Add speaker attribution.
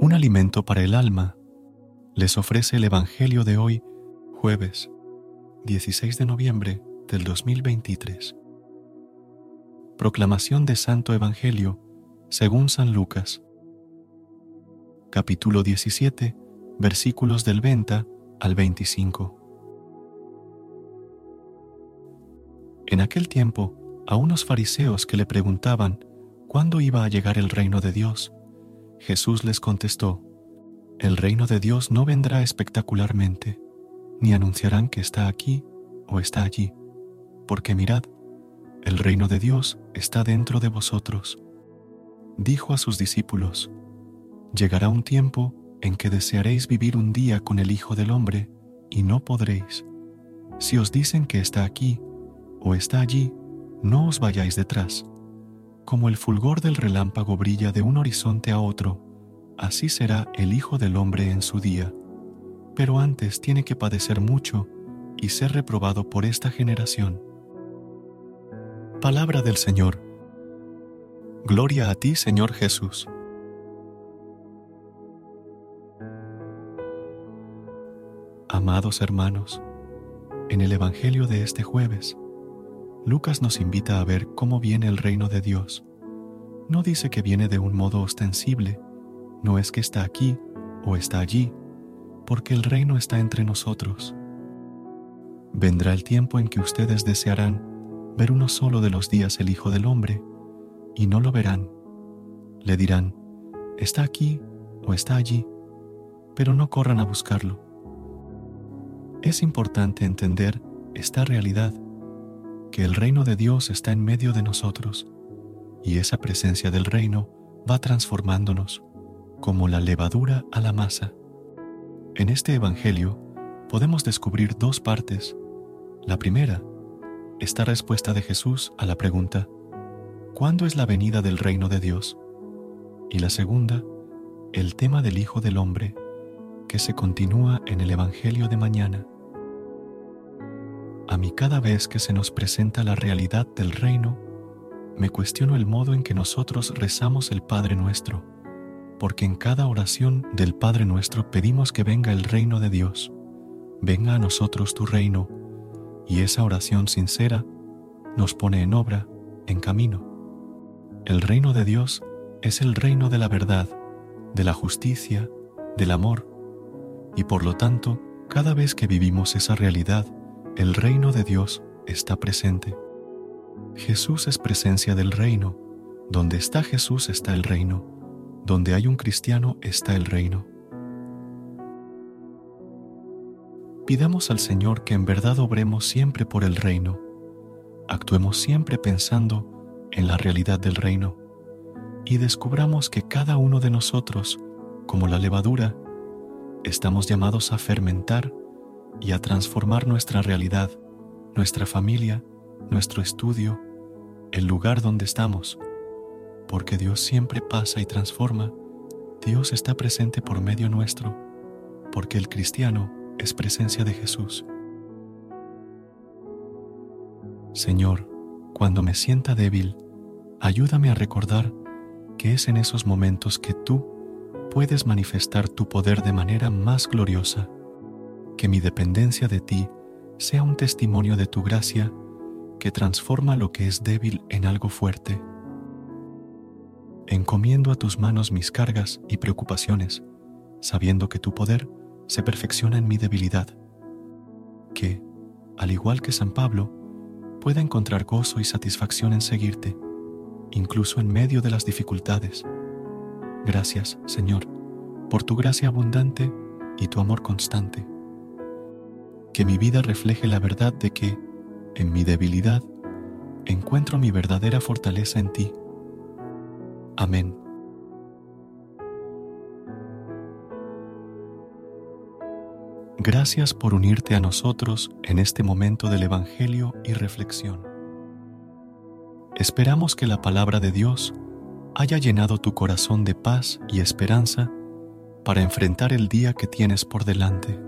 Speaker 1: Un alimento para el alma, les ofrece el Evangelio de hoy, jueves 16 de noviembre del 2023. Proclamación de Santo Evangelio según San Lucas. Capítulo 17, versículos del 20 al 25. En aquel tiempo, a unos fariseos que le preguntaban cuándo iba a llegar el reino de Dios, Jesús les contestó, El reino de Dios no vendrá espectacularmente, ni anunciarán que está aquí o está allí, porque mirad, el reino de Dios está dentro de vosotros. Dijo a sus discípulos, Llegará un tiempo en que desearéis vivir un día con el Hijo del Hombre, y no podréis. Si os dicen que está aquí o está allí, no os vayáis detrás como el fulgor del relámpago brilla de un horizonte a otro, así será el Hijo del Hombre en su día. Pero antes tiene que padecer mucho y ser reprobado por esta generación. Palabra del Señor. Gloria a ti, Señor Jesús. Amados hermanos, en el Evangelio de este jueves, Lucas nos invita a ver cómo viene el reino de Dios. No dice que viene de un modo ostensible, no es que está aquí o está allí, porque el reino está entre nosotros. Vendrá el tiempo en que ustedes desearán ver uno solo de los días el Hijo del Hombre, y no lo verán. Le dirán, está aquí o está allí, pero no corran a buscarlo. Es importante entender esta realidad que el reino de Dios está en medio de nosotros y esa presencia del reino va transformándonos como la levadura a la masa. En este Evangelio podemos descubrir dos partes. La primera, esta respuesta de Jesús a la pregunta, ¿cuándo es la venida del reino de Dios? Y la segunda, el tema del Hijo del Hombre, que se continúa en el Evangelio de mañana. A mí cada vez que se nos presenta la realidad del reino, me cuestiono el modo en que nosotros rezamos el Padre nuestro, porque en cada oración del Padre nuestro pedimos que venga el reino de Dios, venga a nosotros tu reino, y esa oración sincera nos pone en obra, en camino. El reino de Dios es el reino de la verdad, de la justicia, del amor, y por lo tanto, cada vez que vivimos esa realidad, el reino de Dios está presente. Jesús es presencia del reino. Donde está Jesús está el reino. Donde hay un cristiano está el reino. Pidamos al Señor que en verdad obremos siempre por el reino. Actuemos siempre pensando en la realidad del reino y descubramos que cada uno de nosotros, como la levadura, estamos llamados a fermentar y a transformar nuestra realidad, nuestra familia nuestro estudio, el lugar donde estamos. Porque Dios siempre pasa y transforma, Dios está presente por medio nuestro, porque el cristiano es presencia de Jesús. Señor, cuando me sienta débil, ayúdame a recordar que es en esos momentos que tú puedes manifestar tu poder de manera más gloriosa, que mi dependencia de ti sea un testimonio de tu gracia que transforma lo que es débil en algo fuerte. Encomiendo a tus manos mis cargas y preocupaciones, sabiendo que tu poder se perfecciona en mi debilidad, que, al igual que San Pablo, pueda encontrar gozo y satisfacción en seguirte, incluso en medio de las dificultades. Gracias, Señor, por tu gracia abundante y tu amor constante. Que mi vida refleje la verdad de que, en mi debilidad, encuentro mi verdadera fortaleza en ti. Amén. Gracias por unirte a nosotros en este momento del Evangelio y reflexión. Esperamos que la palabra de Dios haya llenado tu corazón de paz y esperanza para enfrentar el día que tienes por delante.